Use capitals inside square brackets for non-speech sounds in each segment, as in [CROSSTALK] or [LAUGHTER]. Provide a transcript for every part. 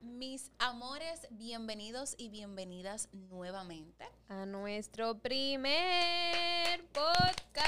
Mis amores, bienvenidos y bienvenidas nuevamente a nuestro primer podcast.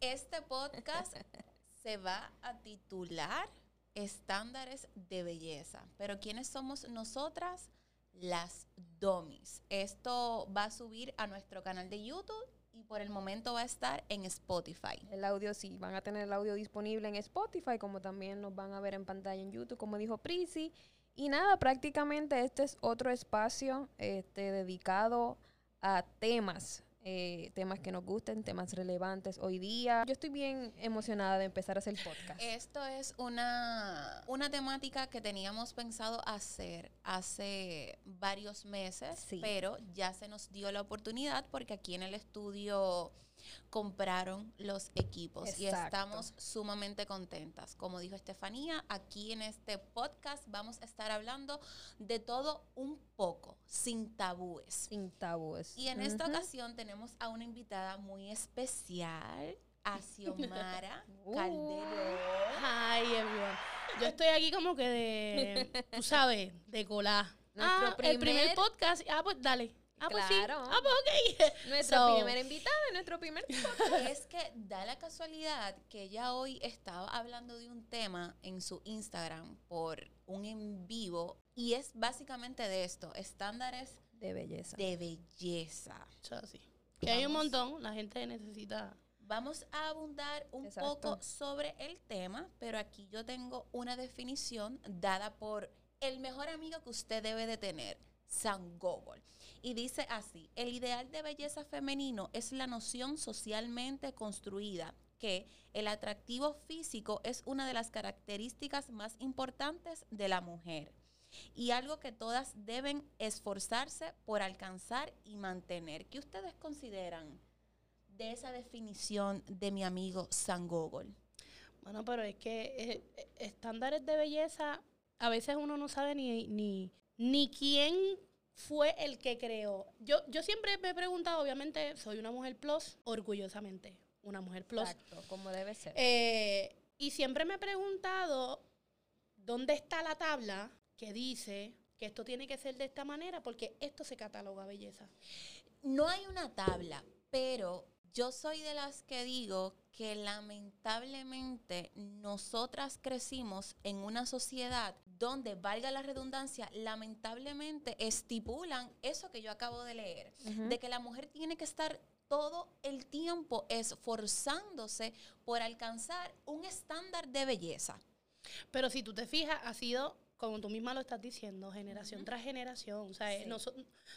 Este podcast [LAUGHS] se va a titular Estándares de Belleza. Pero ¿quiénes somos nosotras? Las Domis. Esto va a subir a nuestro canal de YouTube y por el momento va a estar en Spotify. El audio sí, van a tener el audio disponible en Spotify, como también nos van a ver en pantalla en YouTube, como dijo Prisi. Y nada, prácticamente este es otro espacio este, dedicado a temas eh, temas que nos gusten, temas relevantes hoy día. Yo estoy bien emocionada de empezar a hacer podcast. Esto es una, una temática que teníamos pensado hacer hace varios meses, pero ya se nos dio la oportunidad porque aquí en el estudio compraron los equipos y estamos sumamente contentas. Como dijo Estefanía, aquí en este podcast vamos a estar hablando de todo un poco, sin tabúes. Sin tabúes. Y en esta ocasión tenemos a una invitada muy especial. A Xiomara [LAUGHS] uh. Calderón. Hi, everyone. Yo estoy aquí como que de, tú sabes, de colar. Ah, el primer podcast. Ah, pues dale. Ah, pues claro. Ah, pues ok. [LAUGHS] Nuestra primera invitada, nuestro primer [LAUGHS] Es que da la casualidad que ella hoy estaba hablando de un tema en su Instagram por un en vivo y es básicamente de esto, estándares de belleza. De belleza. sí. Que hay un montón, la gente necesita Vamos a abundar un poco sobre el tema, pero aquí yo tengo una definición dada por el mejor amigo que usted debe de tener, San Gogol. Y dice así, el ideal de belleza femenino es la noción socialmente construida que el atractivo físico es una de las características más importantes de la mujer y algo que todas deben esforzarse por alcanzar y mantener. ¿Qué ustedes consideran de esa definición de mi amigo San Gogol? Bueno, pero es que eh, estándares de belleza, a veces uno no sabe ni, ni, ni quién fue el que creó. Yo, yo siempre me he preguntado, obviamente, soy una mujer plus, orgullosamente, una mujer plus. Exacto, como debe ser. Eh, y siempre me he preguntado, ¿dónde está la tabla que dice que esto tiene que ser de esta manera? Porque esto se cataloga belleza. No hay una tabla, pero yo soy de las que digo que lamentablemente nosotras crecimos en una sociedad donde, valga la redundancia, lamentablemente estipulan eso que yo acabo de leer, de que la mujer tiene que estar todo el tiempo esforzándose por alcanzar un estándar de belleza. Pero si tú te fijas, ha sido como tú misma lo estás diciendo, generación tras generación. O sea, no,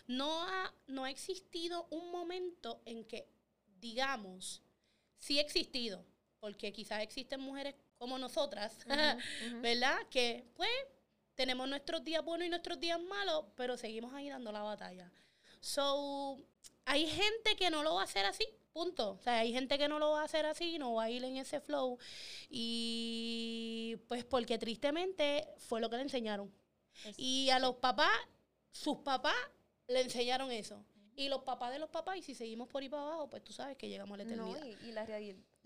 no, ha, no ha existido un momento en que digamos, sí existido, porque quizás existen mujeres como nosotras, [LAUGHS] ¿verdad? Que pues tenemos nuestros días buenos y nuestros días malos, pero seguimos ahí dando la batalla. So, hay gente que no lo va a hacer así, punto. O sea, hay gente que no lo va a hacer así, no va a ir en ese flow. Y pues porque tristemente fue lo que le enseñaron. y a los papás, sus papás le enseñaron eso y los papás de los papás, y si seguimos por ahí para abajo, pues tú sabes que llegamos a la eternidad. y, la,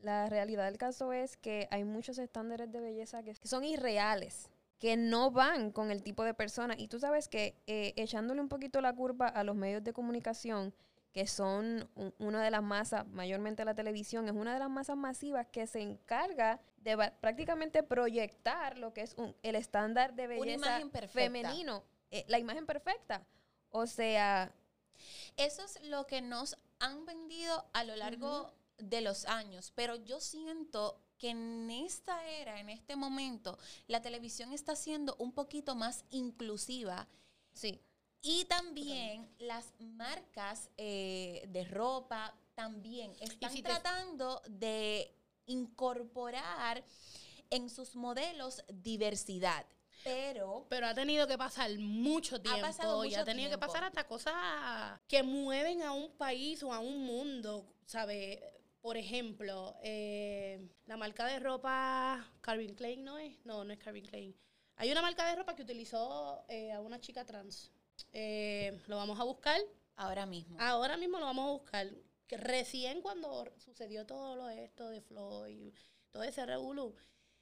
la, realidad del caso es que hay muchos estándares de belleza que, son irreales, que no van con el tipo de persona. Y tú sabes que eh, echándole un poquito la curva a los medios de comunicación, que son una de las masas, mayormente la televisión, es una de las masas masivas que se encarga de prácticamente proyectar lo que es un, el estándar de belleza femenino, eh, la imagen perfecta. O sea, eso es lo que nos han vendido a lo largo de los años, pero yo siento que en esta era, en este momento, la televisión está siendo un poquito más inclusiva. Sí. Y también las marcas eh, de ropa también están tratando de incorporar en sus modelos diversidad. Pero, pero ha tenido que pasar mucho tiempo ha y ha tenido que pasar hasta cosas que mueven a un país o a un mundo, ¿sabes? Por ejemplo, eh, la marca de ropa Calvin Klein, ¿no es? No, no es Calvin Klein. Hay una marca de ropa que utilizó eh, a una chica trans. Eh, lo vamos a buscar. Ahora mismo. Ahora mismo lo vamos a buscar. Recién cuando sucedió todo lo esto de Floyd, todo ese revolú,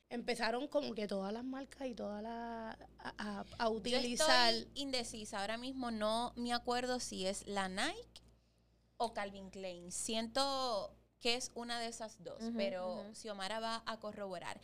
empezaron como que todas las marcas y todas las a, utilizar. Yo estoy indecisa. Ahora mismo no me acuerdo si es la Nike o Calvin Klein. Siento que es una de esas dos, pero Xiomara va a corroborar.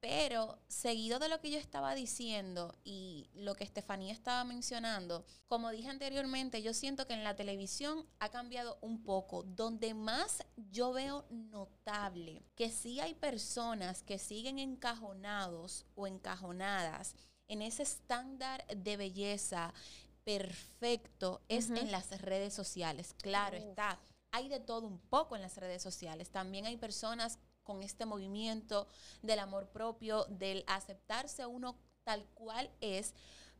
Pero seguido de lo que yo estaba diciendo y lo que Estefanía estaba mencionando, como dije anteriormente, yo siento que en la televisión ha cambiado un poco. Donde más yo veo notable que sí hay personas que siguen encajonados o encajonadas en ese estándar de belleza perfecto es en las redes sociales. Claro está hay de todo un poco en las redes sociales. También hay personas con este movimiento del amor propio, del aceptarse uno tal cual es,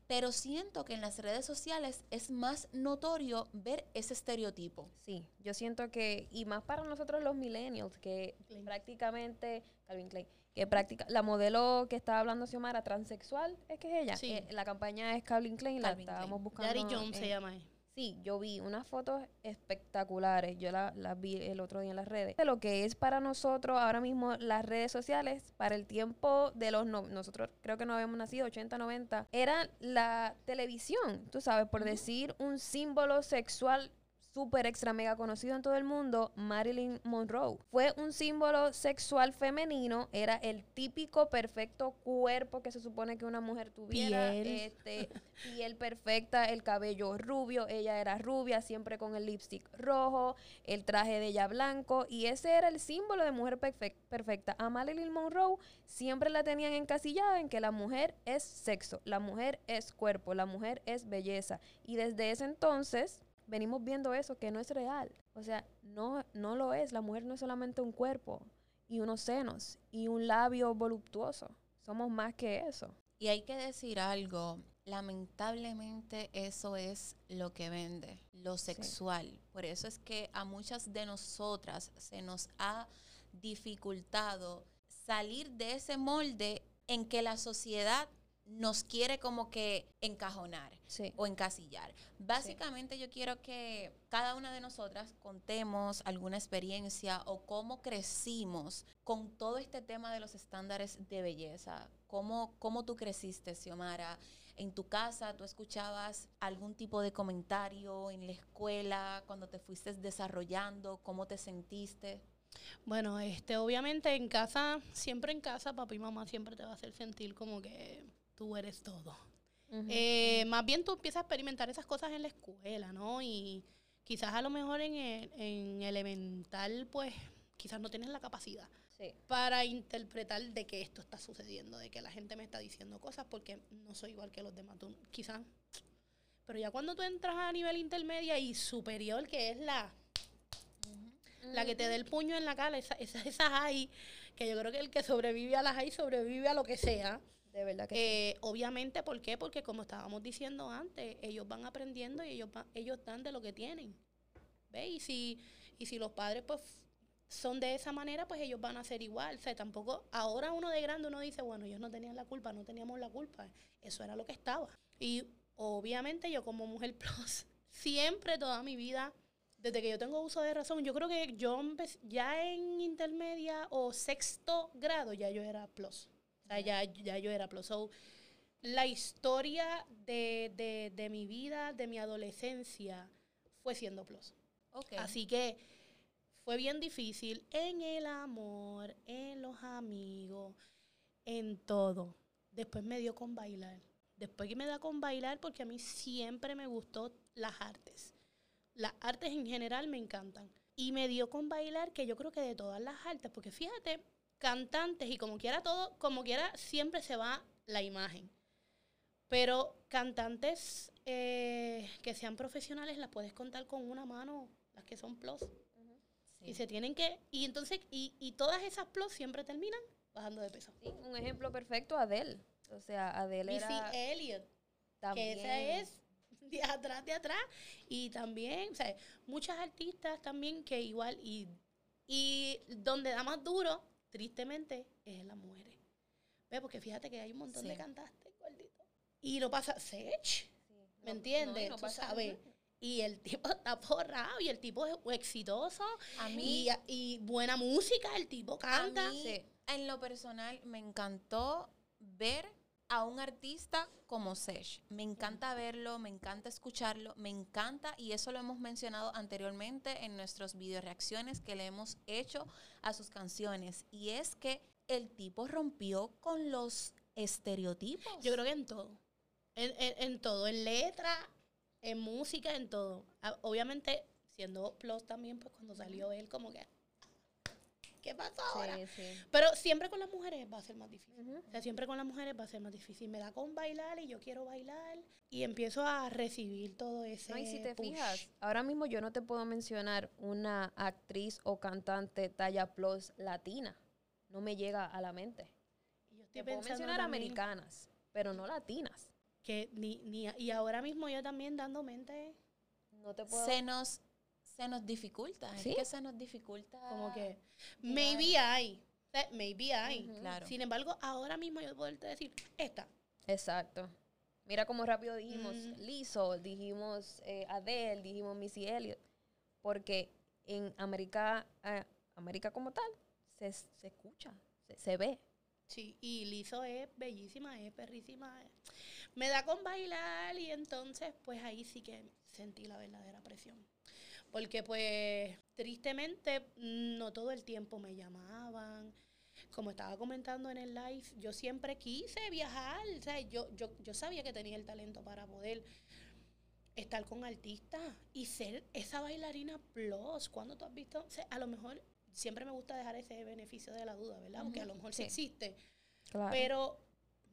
pero siento que en las redes sociales es más notorio ver ese estereotipo. Sí, yo siento que, y más para nosotros los millennials, que prácticamente, Calvin Klein, que práctica, la modelo que estaba hablando Xiomara, transexual, es que es ella. Sí. Eh, la campaña es Calvin Klein, la estábamos buscando. Yari Jones se llama. Sí, yo vi unas fotos espectaculares, yo las la vi el otro día en las redes, de lo que es para nosotros ahora mismo las redes sociales, para el tiempo de los, no, nosotros creo que no habíamos nacido, 80, 90, era la televisión, tú sabes, por decir un símbolo sexual súper extra mega conocido en todo el mundo, Marilyn Monroe. Fue un símbolo sexual femenino, era el típico perfecto cuerpo que se supone que una mujer tuviera, piel, este, piel perfecta, el cabello rubio, ella era rubia, siempre con el lipstick rojo, el traje de ella blanco, y ese era el símbolo de mujer perfecta. A Marilyn Monroe siempre la tenían encasillada en que la mujer es sexo, la mujer es cuerpo, la mujer es belleza, y desde ese entonces venimos viendo eso que no es real. O sea, no, no lo es. La mujer no es solamente un cuerpo y unos senos y un labio voluptuoso. Somos más que eso. Y hay que decir algo, lamentablemente eso es lo que vende, lo sexual. Por eso es que a muchas de nosotras se nos ha dificultado salir de ese molde en que la sociedad nos quiere como que encajonar o encasillar. Básicamente yo quiero que cada una de nosotras contemos alguna experiencia o cómo crecimos con todo este tema de los estándares de belleza. ¿Cómo, cómo tú creciste, Xiomara? ¿En tu casa tú escuchabas algún tipo de comentario en la escuela cuando te fuiste desarrollando? ¿Cómo te sentiste? Bueno, este, obviamente en casa, siempre en casa, papá y mamá siempre te va a hacer sentir como que tú eres todo. Eh, más bien tú empiezas a experimentar esas cosas en la escuela, ¿no? Y quizás a lo mejor en, en elemental, pues quizás no tienes la capacidad para interpretar de que esto está sucediendo, de que la gente me está diciendo cosas porque no soy igual que los demás. Tú, quizás. Pero ya cuando tú entras a nivel intermedia y superior, que es la, la que te dé el puño en la cara, esa, esa, esa high, que yo creo que el que sobrevive a la high sobrevive a lo que sea. De verdad que eh, Obviamente, ¿por qué? Porque como estábamos diciendo antes, ellos van aprendiendo y ellos, ellos dan de lo que tienen. ¿Ve? Y si, y si los padres pues son de esa manera, pues ellos van a ser igual. O sea, tampoco, ahora uno de grande uno dice, bueno, ellos no tenían la culpa, no teníamos la culpa. Eso era lo que estaba. Y obviamente yo como mujer [LAUGHS] plus, siempre toda mi vida, desde que yo tengo uso de razón, yo creo que yo ya en intermedia o sexto grado ya yo era plus ya, ya yo era plus. la historia de, mi vida, de mi adolescencia, fue siendo plus. Así que fue bien difícil en el amor, en los amigos, en todo. Después me dio con bailar. Después que me da con bailar, porque a mí siempre me gustó las artes. Las artes en general me encantan. Y me dio con bailar, que yo creo que de todas las artes, porque fíjate, cantantes y como quiera todo, como quiera siempre se va la imagen. Pero cantantes eh, que sean profesionales las puedes contar con una mano, las que son plus. Y se tienen que, y entonces, y, y, todas esas plus siempre terminan bajando de peso. un ejemplo perfecto, Adele. O sea, Adele era... Elliot. Que esa es de atrás, de atrás. Y también, o sea, muchas artistas también que igual, y, y donde da más duro tristemente, es en las mujeres. ¿Ve? Porque fíjate que hay un montón de cantantes gorditos. Y no pasa, Sech. ¿Me entiendes? Tú sabes. Y el tipo [LAUGHS] está forrado y el tipo es exitoso. A mí. Y, buena música, el tipo canta. En lo personal, me encantó ver a un artista como Sesh. Me encanta verlo, me encanta escucharlo, me encanta, y eso lo hemos mencionado anteriormente en nuestros video reacciones que le hemos hecho a sus canciones. Y es que el tipo rompió con los estereotipos. Yo creo que en todo. En, en todo, en letra, en música, en todo. Ah, obviamente, siendo Plus también, pues cuando salió él, como que. ¿Qué pasó ahora? Pero siempre con las mujeres va a ser más difícil. O sea, siempre con las mujeres va a ser más difícil. Me da con bailar y yo quiero bailar. Y empiezo a recibir todo ese. No, y si te fijas, ahora mismo yo no te puedo mencionar una actriz o cantante talla plus latina. No me llega a la mente. te puedo mencionar americanas, pero no latinas que ni, ni, y ahora mismo yo también dando mente, no te puedo... Se nos, se nos dificulta, ¿Sí? es que se nos dificulta. Como que, maybe hay, maybe hay. claro. Sin embargo, ahora mismo yo puedo decir, esta. Exacto. Mira cómo rápido dijimos Lizzo, dijimos eh, Adele, dijimos Missy Elliott. Porque en América, eh, América como tal, se, se escucha, se, se, ve. Sí, y Lizzo es bellísima, es perrísima me da con bailar y entonces pues ahí sí que sentí la verdadera presión. Porque pues tristemente no todo el tiempo me llamaban. Como estaba comentando en el live, yo siempre quise viajar. O sea, yo, yo, yo sabía que tenía el talento para poder estar con artistas y ser esa bailarina plus. Cuando tú has visto, o sea, a lo mejor siempre me gusta dejar ese beneficio de la duda, ¿verdad? Aunque a lo mejor sí, existe. Pero,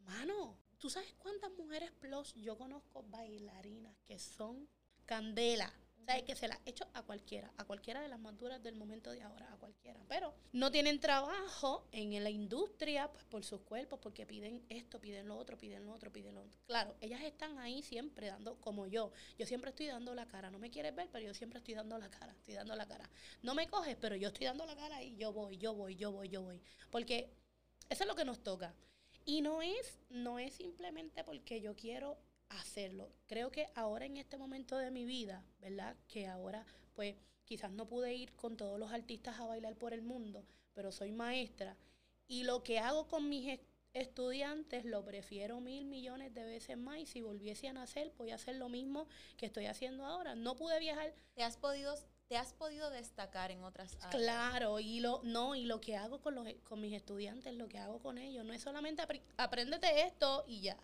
mano, ¿Tú sabes cuántas mujeres plus yo conozco bailarinas que son candela? O sea, que se las hecho a cualquiera, a cualquiera de las maduras del momento de ahora, a cualquiera. Pero no tienen trabajo en la industria pues, por sus cuerpos, porque piden esto, piden lo otro, piden lo otro, piden lo otro. Claro, ellas están ahí siempre dando, como yo. Yo siempre estoy dando la cara. No me quieres ver, pero yo siempre estoy dando la cara, estoy dando la cara. No me coges, pero yo estoy dando la cara y yo voy, yo voy, yo voy, yo voy. Porque eso es lo que nos toca. Y no es, no es simplemente porque yo quiero hacerlo. Creo que ahora en este momento de mi vida, ¿verdad? Que ahora pues quizás no pude ir con todos los artistas a bailar por el mundo, pero soy maestra. Y lo que hago con mis estudiantes lo prefiero mil millones de veces más y si volviese a nacer voy a hacer lo mismo que estoy haciendo ahora. No pude viajar. ¿Te has podido te has podido destacar en otras áreas. Claro, y lo, no, y lo que hago con, los, con mis estudiantes, lo que hago con ellos, no es solamente apréndete esto y ya.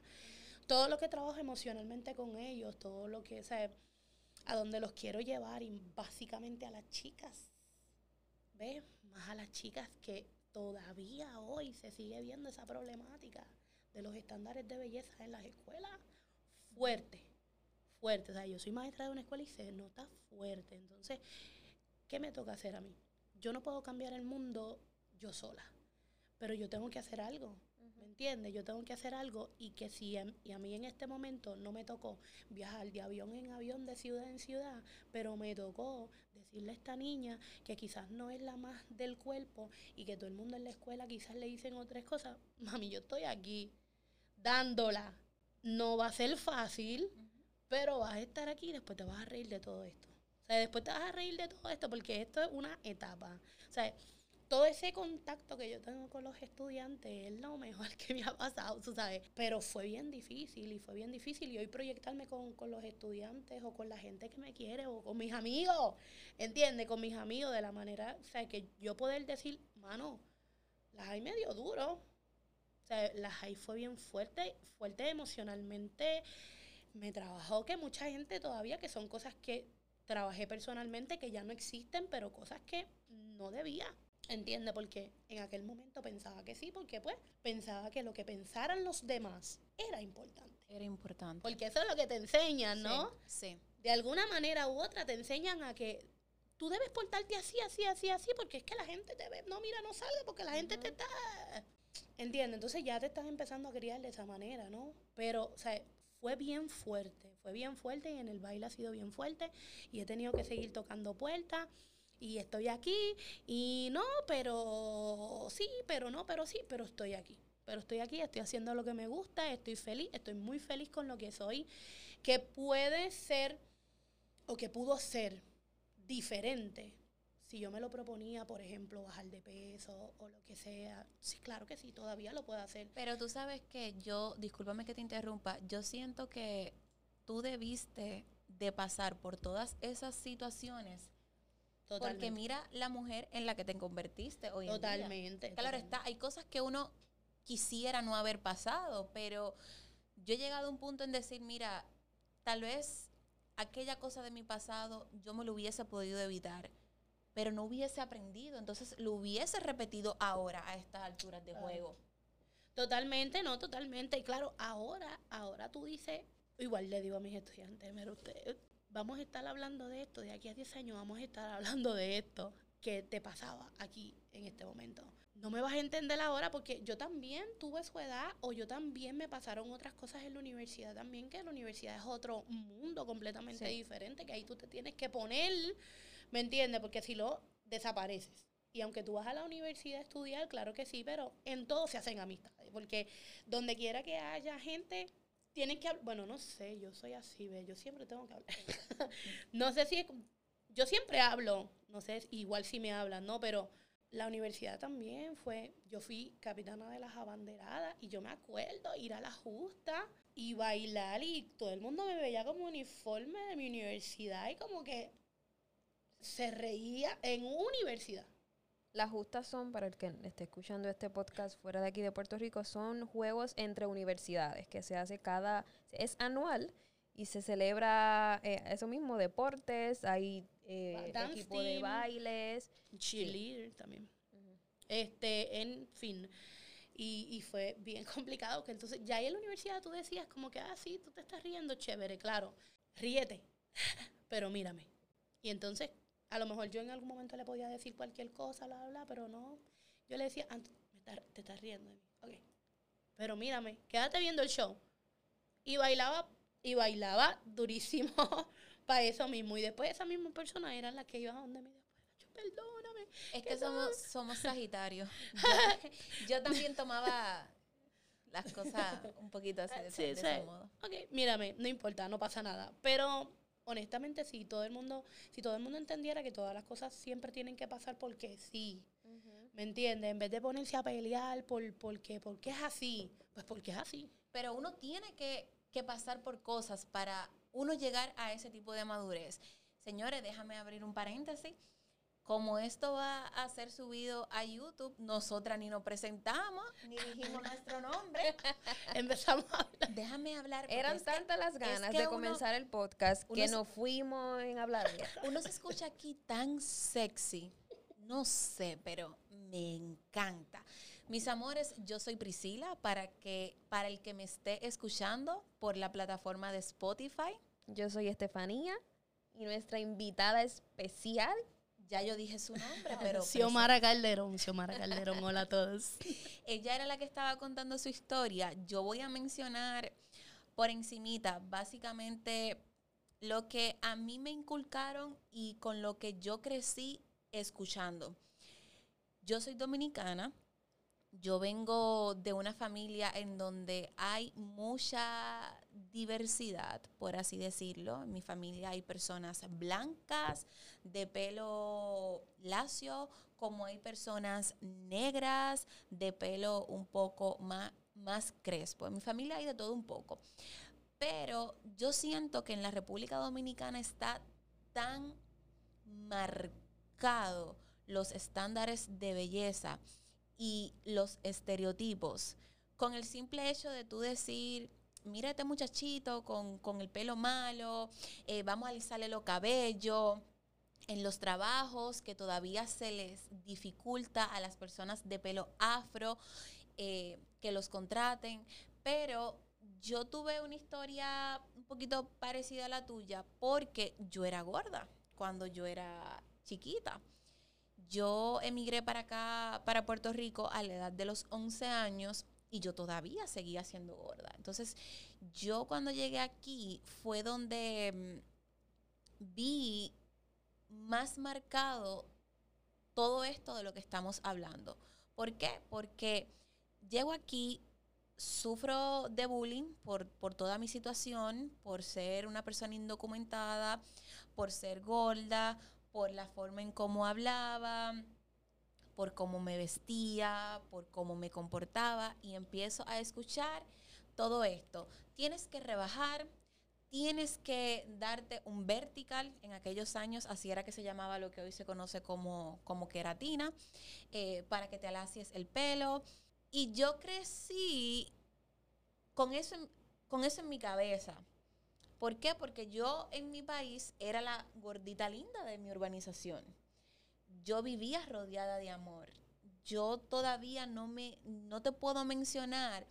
Todo lo que trabajo emocionalmente con ellos, todo lo que, o a donde los quiero llevar y básicamente a las chicas, ¿ves? Más a las chicas que todavía hoy se sigue viendo esa problemática de los estándares de belleza en las escuelas fuerte fuerte. O sea, yo soy maestra de una escuela y se nota fuerte. Entonces, ¿qué me toca hacer a mí? Yo no puedo cambiar el mundo yo sola, pero yo tengo que hacer algo. ¿Me entiendes? Yo tengo que hacer algo y que si a, y a mí en este momento no me tocó viajar de avión en avión, de ciudad en ciudad, pero me tocó decirle a esta niña que quizás no es la más del cuerpo y que todo el mundo en la escuela quizás le dicen otras cosas, mami, yo estoy aquí dándola. No va a ser fácil, pero vas a estar aquí y después te vas a reír de todo esto. O sea, después te vas a reír de todo esto porque esto es una etapa. O sea, todo ese contacto que yo tengo con los estudiantes es lo mejor que me ha pasado, tú sabes. Pero fue bien difícil y fue bien difícil. Y hoy proyectarme con, con los estudiantes o con la gente que me quiere o con mis amigos, ¿entiendes? Con mis amigos de la manera, o sea, que yo poder decir, mano, las hay medio duro. O sea, las hay fue bien fuerte, fuerte emocionalmente me trabajó que mucha gente todavía, que son cosas que trabajé personalmente, que ya no existen, pero cosas que no debía. ¿Entiende? Porque en aquel momento pensaba que sí, porque pues pensaba que lo que pensaran los demás era importante. Era importante. Porque eso es lo que te enseñan, ¿no? Sí. De alguna manera u otra te enseñan a que tú debes portarte así, así, así, así, porque es que la gente te ve, no, mira, no salga, porque la gente te está... ¿Entiendes? Entonces ya te estás empezando a criar de esa manera, ¿no? Pero, o sea, fue bien fuerte, fue bien fuerte y en el baile ha sido bien fuerte y he tenido que seguir tocando puertas y estoy aquí y no, pero sí, pero no, pero sí, pero estoy aquí. Pero estoy aquí, estoy haciendo lo que me gusta, estoy feliz, estoy muy feliz con lo que soy. que puede ser o que pudo ser diferente si yo me lo proponía, por ejemplo, bajar de peso o lo que sea, sí, claro que sí, todavía lo puedo hacer. Pero tú sabes que yo, discúlpame que te interrumpa, yo siento que tú debiste de pasar por todas esas situaciones. Totalmente. Porque mira la mujer en la que te convertiste hoy totalmente, en día. Claro está, hay cosas que uno quisiera no haber pasado, pero yo he llegado a un punto en decir, mira, tal vez aquella cosa de mi pasado yo me lo hubiese podido evitar pero no hubiese aprendido, entonces lo hubiese repetido ahora a estas alturas de juego. Totalmente, no, totalmente. Y claro, ahora, ahora tú dices, igual le digo a mis estudiantes, mira usted, vamos a estar hablando de esto, de aquí a 10 años vamos a estar hablando de esto que te pasaba aquí en este momento. No me vas a entender ahora porque yo también tuve su edad o yo también me pasaron otras cosas en la universidad también, que la universidad es otro mundo completamente diferente, que ahí tú te tienes que poner ¿Me entiendes? Porque si lo desapareces. Y aunque tú vas a la universidad a estudiar, claro que sí, pero en todo se hacen amistades. Porque donde quiera que haya gente, tienen que hablar. Bueno, no sé, yo soy así, ¿ve? yo siempre tengo que hablar. [LAUGHS] no sé si Yo siempre hablo, no sé, igual si me hablan, ¿no? Pero la universidad también fue. Yo fui capitana de las abanderadas y yo me acuerdo ir a la justa y bailar y todo el mundo me veía como uniforme de mi universidad y como que se reía en universidad. Las justas son, para el que esté escuchando este podcast fuera de aquí de Puerto Rico, son juegos entre universidades que se hace cada, es anual y se celebra eh, eso mismo, deportes, hay eh, equipo de bailes. Cheerleader también. Este, en fin. Y, y, fue bien [LAUGHS] complicado que entonces ya ahí en la universidad tú decías como que, ah, sí, tú te estás riendo, chévere, claro, ríete, [LAUGHS] pero mírame. Y entonces a lo mejor yo en algún momento le podía decir cualquier cosa, bla, bla, bla, pero no. Yo le decía, te estás riendo de mí. Ok. Pero mírame, quédate viendo el show. Y bailaba, y bailaba durísimo [LAUGHS] para eso mismo. Y después esa misma persona era la que iba a donde me perdóname. Es que somos, somos Sagitarios. [LAUGHS] Yo, también tomaba las cosas un poquito así de, ese modo. Ok, mírame, no importa, no pasa nada. Pero honestamente, si todo el mundo, si todo el mundo entendiera que todas las cosas siempre tienen que pasar porque sí, ¿me entiendes? En vez de ponerse a pelear por porque, porque es así, pues porque es así. Pero uno tiene que, que pasar por cosas para uno llegar a ese tipo de madurez. Señores, déjame abrir un paréntesis como esto va a ser subido a YouTube, nosotras ni nos presentamos, ni dijimos nuestro nombre. [LAUGHS] Empezamos a hablar. Déjame hablar. Eran tantas las ganas de comenzar el podcast que nos fuimos en hablar. [LAUGHS] Uno se escucha aquí tan sexy. No sé, pero me encanta. Mis amores, yo soy Priscila para que para el que me esté escuchando por la plataforma de Spotify. Yo soy Estefanía y nuestra invitada especial ya yo dije su nombre, [LAUGHS] pero... Xiomara Calderón, Xiomara Calderón, hola a todos. [LAUGHS] Ella era la que estaba contando su historia. Yo voy a mencionar por encimita, básicamente, lo que a mí me inculcaron y con lo que yo crecí escuchando. Yo soy dominicana, yo vengo de una familia en donde hay mucha diversidad, por así decirlo. En mi familia hay personas blancas, de pelo lacio, como hay personas negras, de pelo un poco más, más crespo. En mi familia hay de todo un poco. Pero yo siento que en la República Dominicana está tan marcado los estándares de belleza y los estereotipos. Con el simple hecho de tú decir, mira este muchachito con, el pelo malo, eh, vamos a alisarle los cabellos, en los trabajos que todavía se les dificulta a las personas de pelo afro eh, que los contraten, pero yo tuve una historia un poquito parecida a la tuya porque yo era gorda cuando yo era chiquita. Yo emigré para acá, para Puerto Rico, a la edad de los 11 años y yo todavía seguía siendo gorda. Entonces, yo cuando llegué aquí fue donde mm, vi más marcado todo esto de lo que estamos hablando. ¿Por qué? Porque llego aquí, sufro de bullying por, por toda mi situación, por ser una persona indocumentada, por ser gorda, por la forma en cómo hablaba, por cómo me vestía, por cómo me comportaba y empiezo a escuchar todo esto. Tienes que rebajar, tienes que darte un vertical. En aquellos años así era que se llamaba lo que hoy se conoce como, como queratina, eh, para que te alacies el pelo. Y yo crecí con eso, con eso en mi cabeza. ¿Por qué? Porque yo en mi país era la gordita linda de mi urbanización yo vivía rodeada de amor. Yo todavía no me, no te puedo mencionar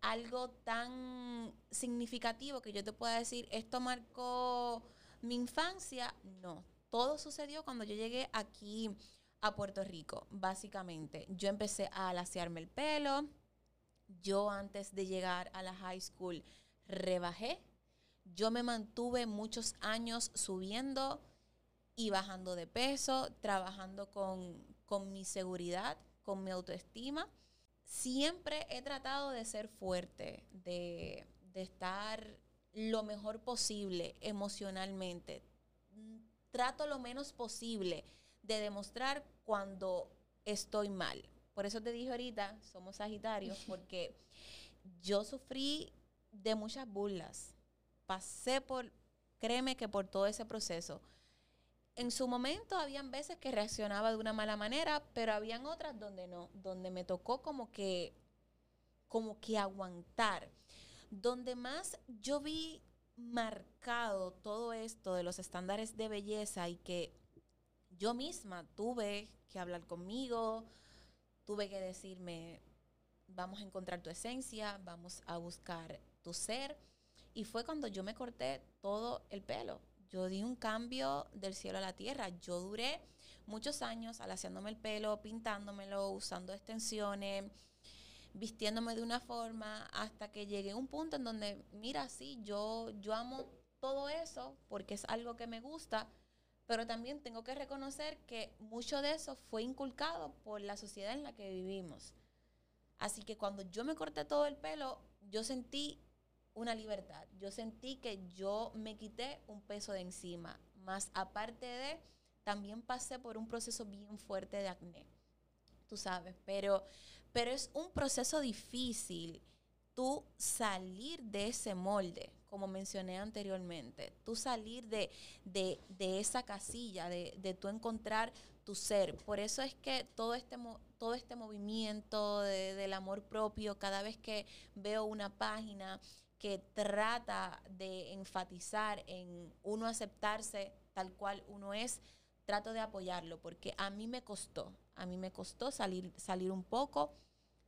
algo tan significativo que yo te pueda decir, esto marcó mi infancia. No, todo sucedió cuando yo llegué aquí a Puerto Rico, básicamente. Yo empecé a alaciarme el pelo. Yo antes de llegar a la high school rebajé. Yo me mantuve muchos años subiendo y bajando de peso, trabajando con, mi seguridad, con mi autoestima. Siempre he tratado de ser fuerte, de, de estar lo mejor posible emocionalmente. Trato lo menos posible de demostrar cuando estoy mal. Por eso te dije ahorita, somos Sagitarios, [LAUGHS] porque yo sufrí de muchas burlas. Pasé por, créeme que por todo ese proceso en su momento habían veces que reaccionaba de una mala manera, pero habían otras donde no, donde me tocó como que como que aguantar. Donde más yo vi marcado todo esto de los estándares de belleza y que yo misma tuve que hablar conmigo, tuve que decirme, vamos a encontrar tu esencia, vamos a buscar tu ser. Y fue cuando yo me corté todo el pelo yo di un cambio del cielo a la tierra. Yo duré muchos años alaciándome el pelo, pintándomelo, usando extensiones, vistiéndome de una forma, hasta que llegué a un punto en donde, mira, sí, yo, yo amo todo eso porque es algo que me gusta, pero también tengo que reconocer que mucho de eso fue inculcado por la sociedad en la que vivimos. Así que cuando yo me corté todo el pelo, yo sentí una libertad. Yo sentí que yo me quité un peso de encima, más aparte de, también pasé por un proceso bien fuerte de acné, tú sabes, pero, pero es un proceso difícil tú salir de ese molde, como mencioné anteriormente, tú salir de, de, esa casilla, de, de tú encontrar tu ser. Por eso es que todo este, todo este movimiento del amor propio, cada vez que veo una página, que trata de enfatizar en uno aceptarse tal cual uno es, trato de apoyarlo, porque a mí me costó, a mí me costó salir, salir un poco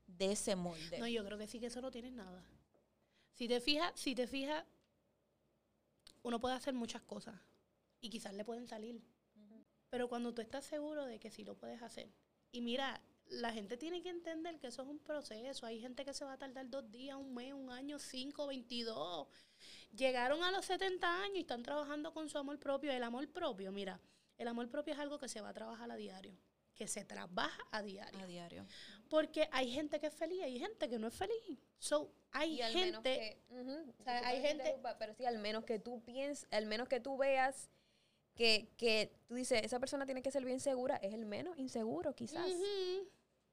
de ese molde. No, yo creo que sí que eso no tiene nada. Si te fijas, si te fijas, uno puede hacer muchas cosas y quizás le pueden salir. Pero cuando tú estás seguro de que sí lo puedes hacer. Y mira, la gente tiene que entender que eso es un proceso. Hay gente que se va a tardar dos días, un mes, un año, cinco, veintidós. Llegaron a los 70 años y están trabajando con su amor propio. El amor propio, mira, el amor propio es algo que se va a trabajar a diario, que se trabaja a diario. A diario. Porque hay gente que es feliz y hay gente que no es feliz. So, hay gente... hay gente... Pero sí, al menos que tú pienses, al menos que tú veas que, que tú dices, esa persona tiene que ser bien segura, es el menos inseguro quizás.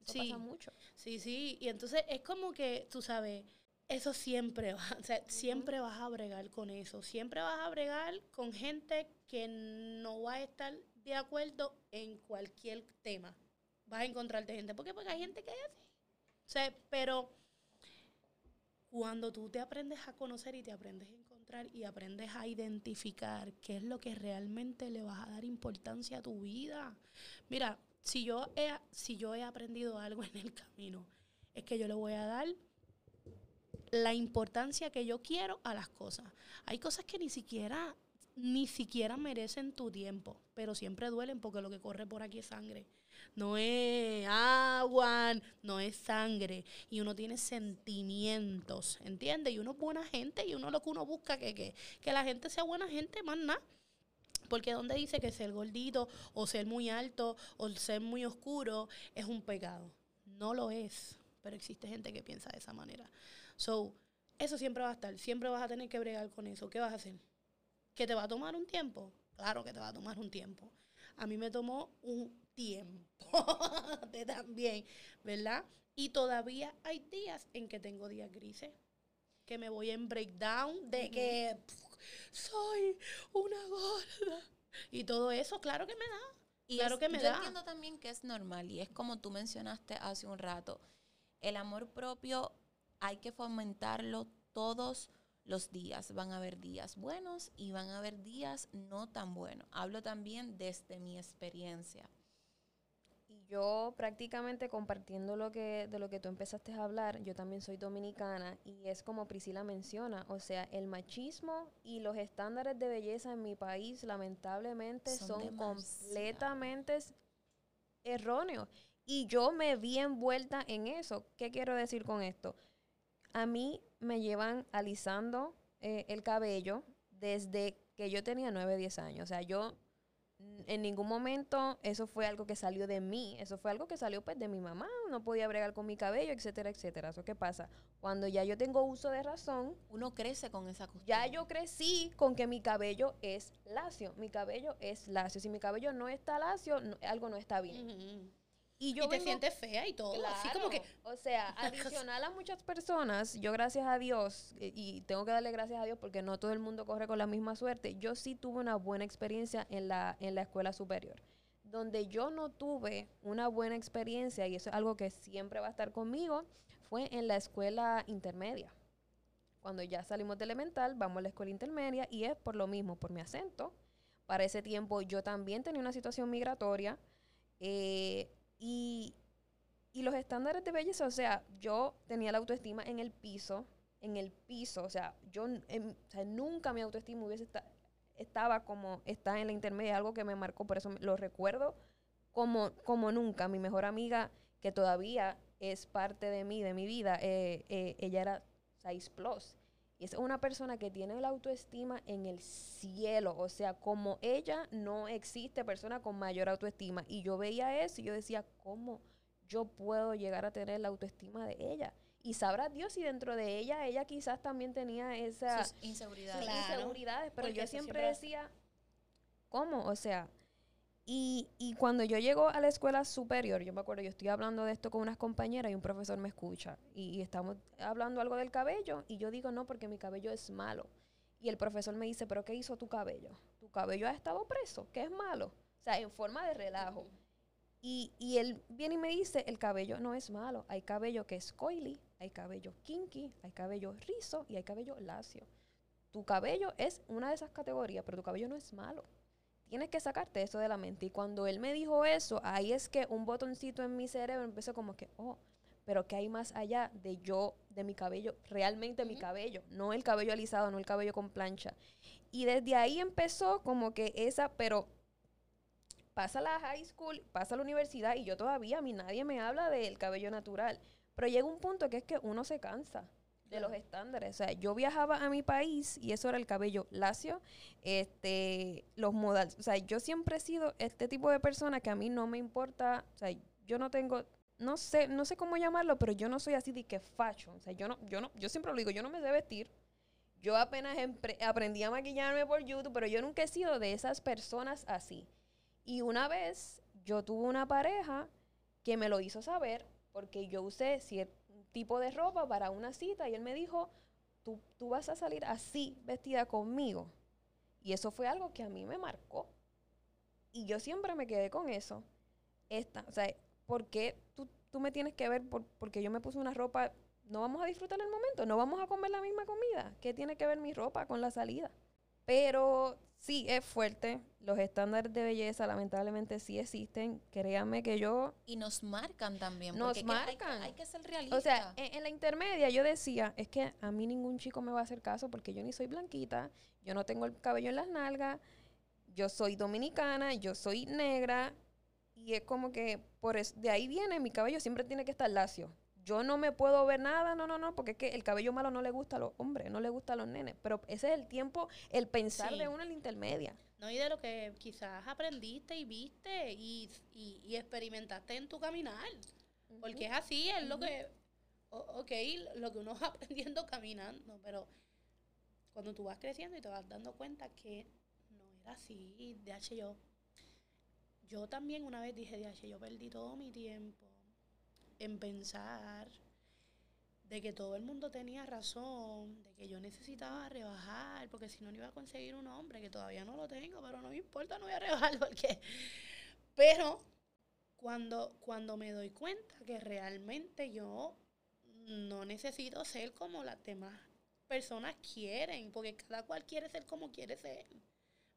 Eso sí. pasa mucho. Sí, sí. Y entonces es como que, tú sabes, eso siempre va, o sea, siempre vas a bregar con eso. Siempre vas a bregar con gente que no va a estar de acuerdo en cualquier tema. Vas a encontrarte gente. ¿Por qué? Porque hay gente que es así. O sea, pero cuando tú te aprendes a conocer y te aprendes a encontrar y aprendes a identificar qué es lo que realmente le vas a dar importancia a tu vida. Mira, si yo he, si yo he aprendido algo [LAUGHS] en el camino, es que yo le voy a dar la importancia que yo quiero a las cosas. Hay cosas que ni siquiera, ni siquiera merecen tu tiempo, pero siempre duelen porque lo que corre por aquí es sangre. No es agua, no es sangre. Y uno tiene sentimientos, ¿entiendes? Y uno es buena gente y uno lo que uno busca que, que, que la gente sea buena gente, más nada. Porque donde dice que ser gordito o ser muy alto o ser muy oscuro es un pecado. No lo es. pero existe gente que piensa de esa manera. So, eso siempre va a estar, siempre vas a tener que bregar con eso. ¿Qué vas a hacer? ¿Que te va a tomar un tiempo? Claro que te va a tomar un tiempo. A mí me tomó un tiempo [LAUGHS] de también, ¿verdad? Y todavía hay días en que tengo días grises, que me voy en breakdown de que soy una gorda. Y todo eso, claro que me da. Y claro que me yo entiendo también que es normal y es como tú mencionaste hace un rato. El amor propio hay que fomentarlo todos los días. Van a haber días buenos y van a haber días no tan buenos. Hablo también desde mi experiencia. Yo prácticamente compartiendo lo que, de lo que tú empezaste a hablar, yo también soy dominicana y es como Priscila menciona, o sea, el machismo y los estándares de belleza en mi país lamentablemente son, completamente erróneos. Y yo me vi envuelta en eso. ¿Qué quiero decir con esto? A mí me llevan alisando eh, el cabello desde que yo tenía 9, 10 años. O sea, yo en ningún momento eso fue algo que salió de mí, eso fue algo que salió pues de mi mamá, no podía bregar con mi cabello, etcétera, etcétera. ¿Eso qué pasa? Cuando ya yo tengo uso de razón, uno crece con esa costumbre. Ya yo crecí con que mi cabello es lacio, mi cabello es lacio. Si mi cabello no está lacio, algo no está bien. Y, yo te sientes fea y todo. así como que. O sea, [LAUGHS] adicional a muchas personas, yo gracias a Dios, eh, y tengo que darle gracias a Dios porque no todo el mundo corre con la misma suerte, yo sí tuve una buena experiencia en la, en la escuela superior. Donde yo no tuve una buena experiencia, y eso es algo que siempre va a estar conmigo, fue en la escuela intermedia. Cuando ya salimos de elemental, vamos a la escuela intermedia y es por lo mismo, por mi acento. Para ese tiempo yo también tenía una situación migratoria. Eh, y, los estándares de belleza, o sea, yo tenía la autoestima en el piso, en el piso, o sea, yo nunca mi autoestima hubiese estaba como está en la intermedia, algo que me marcó, por eso lo recuerdo como, como nunca. Mi mejor amiga, que todavía es parte de mí, de mi vida, eh, eh, ella era 6 Plus. Y es una persona que tiene la autoestima en el cielo. O sea, como ella no existe persona con mayor autoestima. Y yo veía eso y yo decía, ¿cómo yo puedo llegar a tener la autoestima de ella? Y sabrá Dios si dentro de ella, ella quizás también tenía esas inseguridades. inseguridades pero yo siempre decía, ¿cómo? O sea, y, cuando yo llego a la escuela superior, yo me acuerdo, yo estoy hablando de esto con unas compañeras y un profesor me escucha y, estamos hablando algo del cabello y yo digo, no, porque mi cabello es malo. Y el profesor me dice, pero ¿qué hizo tu cabello? Tu cabello ha estado preso, ¿qué es malo? O sea, en forma de relajo. Y, y él viene y me dice, el cabello no es malo. Hay cabello que es coily, hay cabello kinky, hay cabello rizo y hay cabello lacio. Tu cabello es una de esas categorías, pero tu cabello no es malo tienes que sacarte eso de la mente. Y cuando él me dijo eso, ahí es que un botoncito en mi cerebro empezó como que, oh, pero ¿qué hay más allá de yo, de mi cabello, realmente mi cabello, no el cabello alisado, no el cabello con plancha. Y desde ahí empezó como que esa, pero pasa la high school, pasa la universidad y yo todavía, a mí nadie me habla del cabello natural. Pero llega un punto que es que uno se cansa de los estándares. O sea, yo viajaba a mi país y eso era el cabello lacio, este, los modales. O sea, yo siempre he sido este tipo de persona que a mí no me importa, o sea, yo no tengo, no sé, no sé cómo llamarlo, pero yo no soy así de que fashion. O sea, yo no, yo no, yo siempre lo digo, yo no me sé vestir. Yo apenas aprendí a maquillarme por YouTube, pero yo nunca he sido de esas personas así. Y una vez yo tuve una pareja que me lo hizo saber porque yo usé cierto tipo de ropa para una cita y él me dijo, tú, tú vas a salir así, vestida conmigo. Y eso fue algo que a mí me marcó. Y yo siempre me quedé con eso. Esta, o sea, ¿por qué tú, tú me tienes que ver por, porque yo me puse una ropa? No vamos a disfrutar el momento, no vamos a comer la misma comida. ¿Qué tiene que ver mi ropa con la salida? Pero sí es fuerte. Los estándares de belleza lamentablemente sí existen. Créanme que yo... Y nos marcan también. Nos marcan. Hay, que ser realistas. O sea, en, la intermedia yo decía, es que a mí ningún chico me va a hacer caso porque yo ni soy blanquita, yo no tengo el cabello en las nalgas, yo soy dominicana, yo soy negra. Y es como que por de ahí viene mi cabello siempre tiene que estar lacio yo no me puedo ver nada, no, no, no, porque es que el cabello malo no le gusta a los hombres, no le gusta a los nenes, pero ese es el tiempo, el pensar de uno en la intermedia. No, y de lo que quizás aprendiste y viste y, experimentaste en tu caminar, porque es así, es lo que ok, lo que uno [LAUGHS] va aprendiendo caminando, pero cuando tú vas creciendo y te vas dando cuenta que no era así, de hecho yo, yo también una vez dije, de yo perdí todo mi tiempo en pensar de que todo el mundo tenía razón, de que yo necesitaba rebajar, porque si no, no iba a conseguir un hombre, que todavía no lo tengo, pero no me importa, no voy a rebajar, [LAUGHS] porque... Pero cuando, cuando me doy cuenta que realmente yo no necesito ser como las demás personas quieren, porque cada cual quiere ser como quiere ser.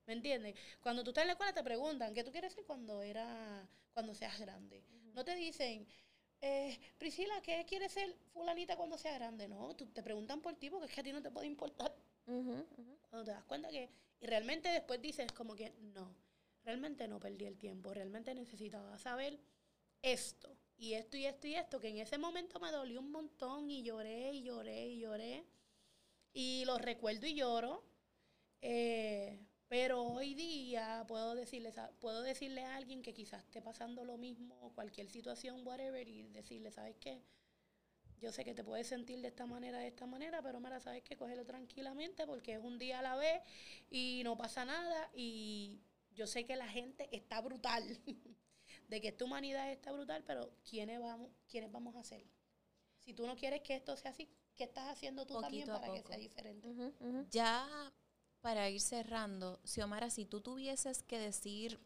¿Me entiendes? Cuando tú estás en la escuela te preguntan, ¿qué tú quieres ser cuando era cuando seas grande? No te dicen, eh, Priscila, ¿qué quieres ser fulanita cuando sea grande? No, tú te preguntan por ti porque es que a ti no te puede importar. Cuando te das cuenta que, y realmente después dices como que no, realmente no perdí el tiempo, realmente necesitaba saber esto y esto y esto y esto, que en ese momento me dolió un montón y lloré y lloré y lloré. Y lo recuerdo y lloro. Eh, pero hoy día puedo decirle, puedo decirle a alguien que quizás esté pasando lo mismo, cualquier situación, whatever, y decirle, ¿sabes qué? Yo sé que te puedes sentir de esta manera, de esta manera, pero mira, ¿sabes qué? Cógelo tranquilamente porque es un día a la vez y no pasa nada. Y yo sé que la gente está brutal, [LAUGHS] de que esta humanidad está brutal, pero ¿quiénes vamos, ¿quiénes vamos a hacer? Si tú no quieres que esto sea así, ¿qué estás haciendo tú también para que sea diferente? Ya para ir cerrando, Xiomara, si tú tuvieses que decir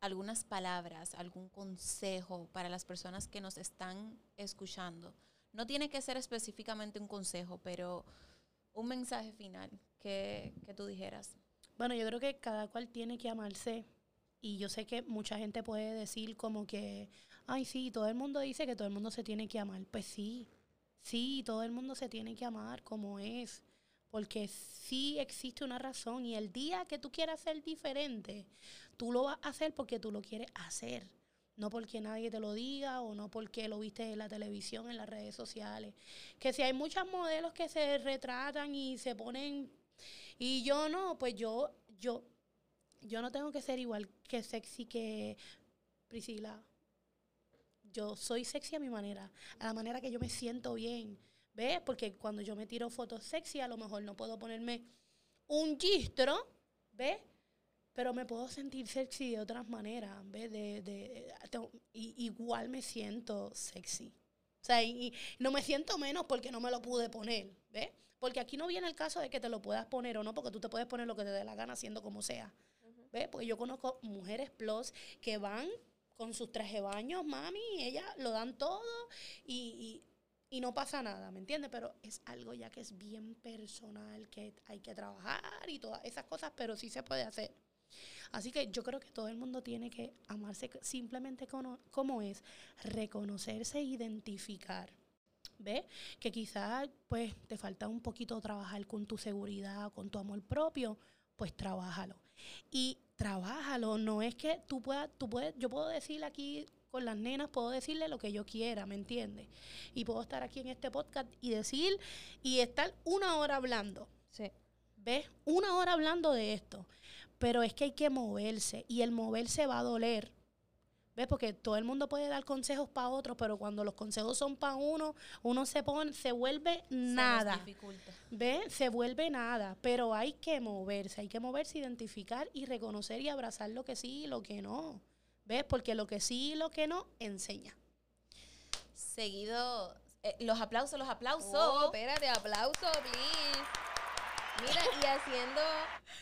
algunas palabras, algún consejo para las personas que nos están escuchando, no tiene que ser específicamente un consejo, pero un mensaje final que, que tú dijeras. Bueno, yo creo que cada cual tiene que amarse. Y yo sé que mucha gente puede decir como que, ay, sí, todo el mundo dice que todo el mundo se tiene que amar. Pues sí, sí, todo el mundo se tiene que amar como es. Porque sí existe una razón y el día que tú quieras ser diferente, tú lo vas a hacer porque tú lo quieres hacer. No porque nadie te lo diga o no porque lo viste en la televisión, en las redes sociales. Que si hay muchos modelos que se retratan y se ponen y yo no, pues yo, yo, yo no tengo que ser igual que sexy que Priscila. Yo soy sexy a mi manera, a la manera que yo me siento bien. ¿Ves? Porque cuando yo me tiro fotos sexy, a lo mejor no puedo ponerme un gistro, ¿ves? Pero me puedo sentir sexy de otras maneras, ¿ves? De, de, igual me siento sexy. O sea, y, no me siento menos porque no me lo pude poner, ¿ves? Porque aquí no viene el caso de que te lo puedas poner o no, porque tú te puedes poner lo que te dé la gana haciendo como sea. ¿Ves? Porque yo conozco mujeres plus que van con sus traje baños, mami, y ellas lo dan todo y, y, no pasa nada, ¿me entiendes? Pero es algo ya que es bien personal, que hay que trabajar y todas esas cosas, pero sí se puede hacer. Así que yo creo que todo el mundo tiene que amarse simplemente como, es, reconocerse e identificar ¿ves? Que quizás pues te falta un poquito trabajar con tu seguridad, con tu amor propio, pues trabájalo. Y trabájalo, no es que tú puedas, tú puedes, yo puedo decirle aquí con las nenas, puedo decirle lo que yo quiera, ¿me entiendes? Y puedo estar aquí en este podcast y decir y estar una hora hablando. Sí. ¿Ves? Una hora hablando de esto. Pero es que hay que moverse y el moverse va a doler. ¿Ves? Porque todo el mundo puede dar consejos para otros, pero cuando los consejos son para uno, uno se pone, se vuelve nada. ¿Ves? Se vuelve nada. Pero hay que moverse, hay que moverse, identificar y reconocer y abrazar lo que sí y lo que no. ¿Ves? Porque lo que sí y lo que no enseña. Seguido, eh, los aplausos, los aplausos. Oh, espérate, aplauso, please. Mira, y haciendo,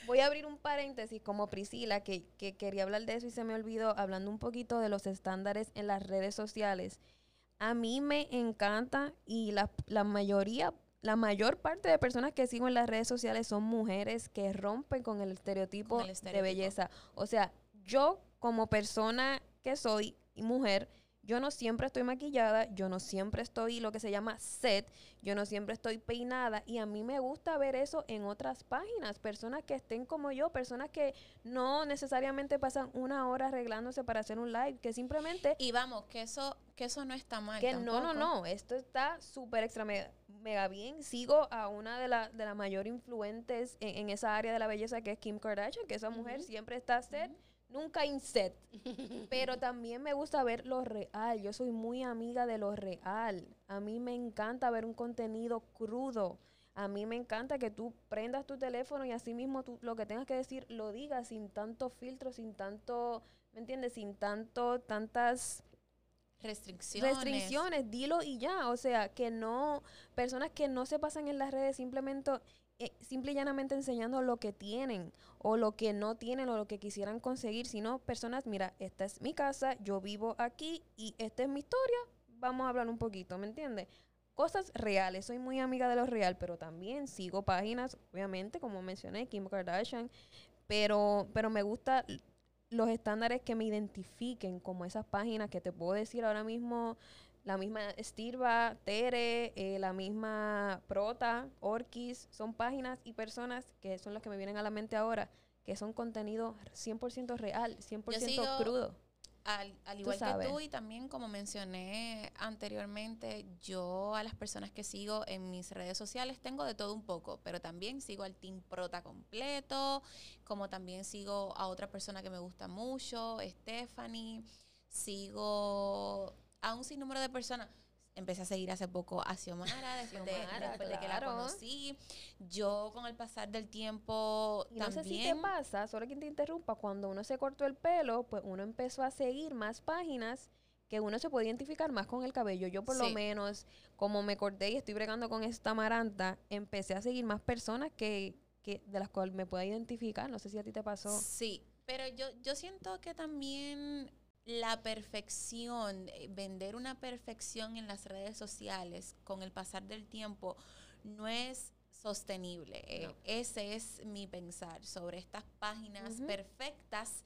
voy a abrir un paréntesis como Priscila, que, quería hablar de eso y se me olvidó, hablando un poquito de los estándares en las redes sociales. A mí me encanta y la, la mayoría, la mayor parte de personas que sigo en las redes sociales son mujeres que rompen con el estereotipo, con el estereotipo. de belleza. O sea, yo como persona que soy mujer, yo no siempre estoy maquillada, yo no siempre estoy lo que se llama set, yo no siempre estoy peinada y a mí me gusta ver eso en otras páginas, personas que estén como yo, personas que no necesariamente pasan una hora arreglándose para hacer un live, que simplemente... Y vamos, que eso, que eso no está mal. Que no, no, no, esto está súper extra mega, bien. Sigo a una de las de las mayores influentes en, esa área de la belleza que es Kim Kardashian, que esa mujer siempre está set nunca inset. [LAUGHS] Pero también me gusta ver lo real. Yo soy muy amiga de lo real. A mí me encanta ver un contenido crudo. A mí me encanta que tú prendas tu teléfono y así mismo tú lo que tengas que decir lo digas sin tanto filtro, sin tanto, ¿me entiendes? Sin tanto, tantas restricciones. Restricciones, dilo y ya. O sea, que no, personas que no se pasan en las redes simplemente, eh, simple y llanamente enseñando lo que tienen o lo que no tienen o lo que quisieran conseguir, sino personas, mira, esta es mi casa, yo vivo aquí y esta es mi historia, vamos a hablar un poquito, ¿me entiendes? Cosas reales, soy muy amiga de lo real, pero también sigo páginas, obviamente, como mencioné, Kim Kardashian, pero, pero me gusta los estándares que me identifiquen como esas páginas que te puedo decir ahora mismo, la misma Estirba, Tere, eh, la misma Prota, Orkis, son páginas y personas que son las que me vienen a la mente ahora, que son contenido 100% real, 100% crudo. Al, igual que tú y también como mencioné anteriormente, yo a las personas que sigo en mis redes sociales tengo de todo un poco, pero también sigo al Team Prota completo, como también sigo a otra persona que me gusta mucho, Stephanie, sigo a un sinnúmero de personas empecé a seguir hace poco a Xiomara [LAUGHS] después, de, que la conocí. Yo con el pasar del tiempo y también... No sé si te pasa, solo que te interrumpa, cuando uno se cortó el pelo, pues uno empezó a seguir más páginas que uno se puede identificar más con el cabello. Yo por lo menos, como me corté y estoy bregando con esta maranta, empecé a seguir más personas que, que de las cuales me pueda identificar. No sé si a ti te pasó. Sí, pero yo, yo siento que también la perfección, eh, vender una perfección en las redes sociales con el pasar del tiempo no es sostenible. Eh, ese es mi pensar sobre estas páginas perfectas.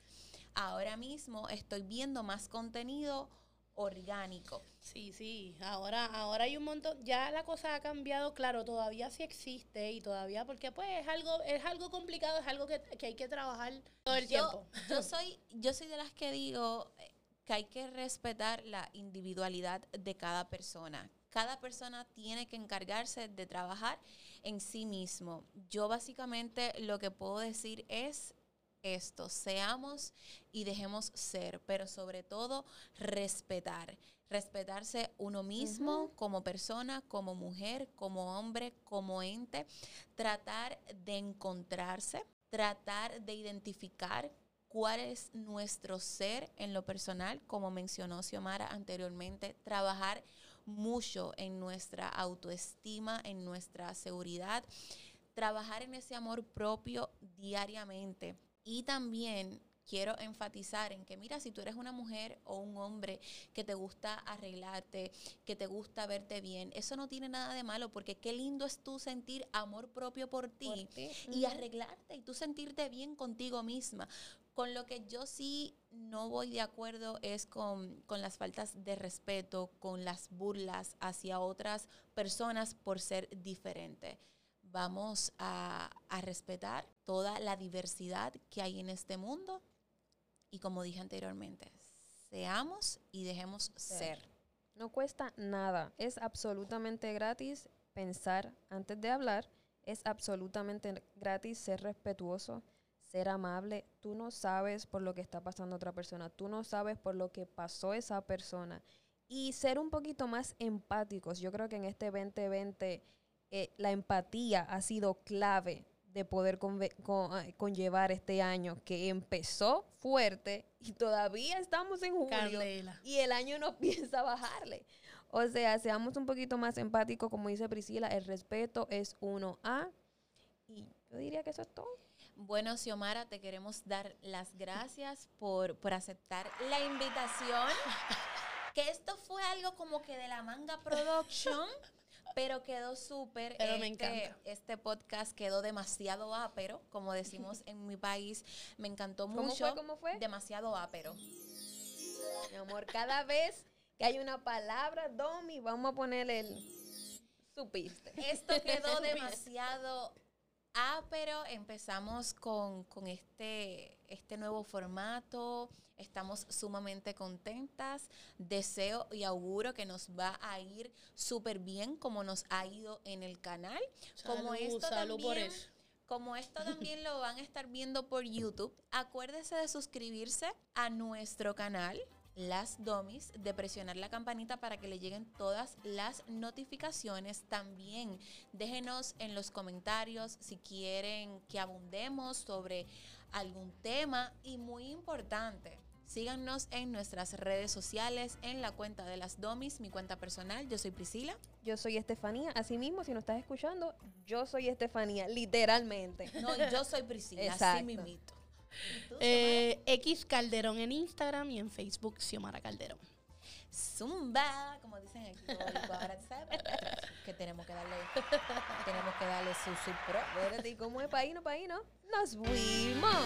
Ahora mismo estoy viendo más contenido orgánico. Sí, sí, ahora, ahora hay un montón, ya la cosa ha cambiado, claro, todavía sí existe y todavía, porque pues es algo, es algo complicado, es algo que, hay que trabajar todo el tiempo. Yo [LAUGHS] soy, yo soy de las que digo eh, que hay que respetar la individualidad de cada persona. Cada persona tiene que encargarse de trabajar en sí mismo. Yo básicamente lo que puedo decir es esto, seamos y dejemos ser, pero sobre todo respetar. Respetarse uno mismo como persona, como mujer, como hombre, como ente. Tratar de encontrarse, tratar de identificar cuál es nuestro ser en lo personal, como mencionó Xiomara anteriormente, trabajar mucho en nuestra autoestima, en nuestra seguridad, trabajar en ese amor propio diariamente y también quiero enfatizar en que, mira, si tú eres una mujer o un hombre que te gusta arreglarte, que te gusta verte bien, eso no tiene nada de malo, porque qué lindo es tú sentir amor propio por ti, y arreglarte y tú sentirte bien contigo misma. Con lo que yo sí no voy de acuerdo es con, con, las faltas de respeto, con las burlas hacia otras personas por ser diferente vamos a, respetar toda la diversidad que hay en este mundo y como dije anteriormente, seamos y dejemos ser. No cuesta nada, es absolutamente gratis pensar antes de hablar, es absolutamente gratis ser respetuoso, ser amable. Tú no sabes por lo que está pasando otra persona, tú no sabes por lo que pasó esa persona. Y ser un poquito más empáticos. Yo creo que en este 2020 eh, la empatía ha sido clave de poder ah, conllevar este año que empezó fuerte y todavía estamos en julio y el año no [LAUGHS] piensa bajarle. O sea, seamos un poquito más empáticos, como dice Priscila, el respeto es uno a y yo diría que eso es todo. Bueno, Xiomara, te queremos dar las gracias por, por aceptar la invitación. que esto fue algo como que de la manga production. [LAUGHS] Pero quedó súper. Pero me este, encanta. Este podcast quedó demasiado ápero, como decimos en mi país. Me encantó mucho. ¿Cómo fue? ¿Cómo fue? Demasiado ápero. Mi amor, cada vez que hay una palabra, Domi, vamos a poner el. Supiste. Esto quedó [LAUGHS] demasiado ápero. Empezamos con, con este, este nuevo formato Estamos sumamente contentas. Deseo y auguro que nos va a ir súper bien como nos ha ido en el canal. como esto también, como esto también lo van a estar viendo por YouTube, acuérdese de suscribirse a nuestro canal las domis, de presionar la campanita para que le lleguen todas las notificaciones. También déjenos en los comentarios si quieren que abundemos sobre algún tema y muy importante. Síganos en nuestras redes sociales, en la cuenta de las Domis, mi cuenta personal. Yo soy Priscila. Yo soy Estefanía. Asimismo, si nos estás escuchando, yo soy Estefanía, literalmente. No, yo soy Priscila, así mimito. Eh, X Calderón en Instagram y en Facebook Xiomara Calderón. Zumba, como dicen aquí, que tenemos que darle, tenemos que darle su, su pro. ¿Cómo es para ahí, no para ahí, no? Nos fuimos.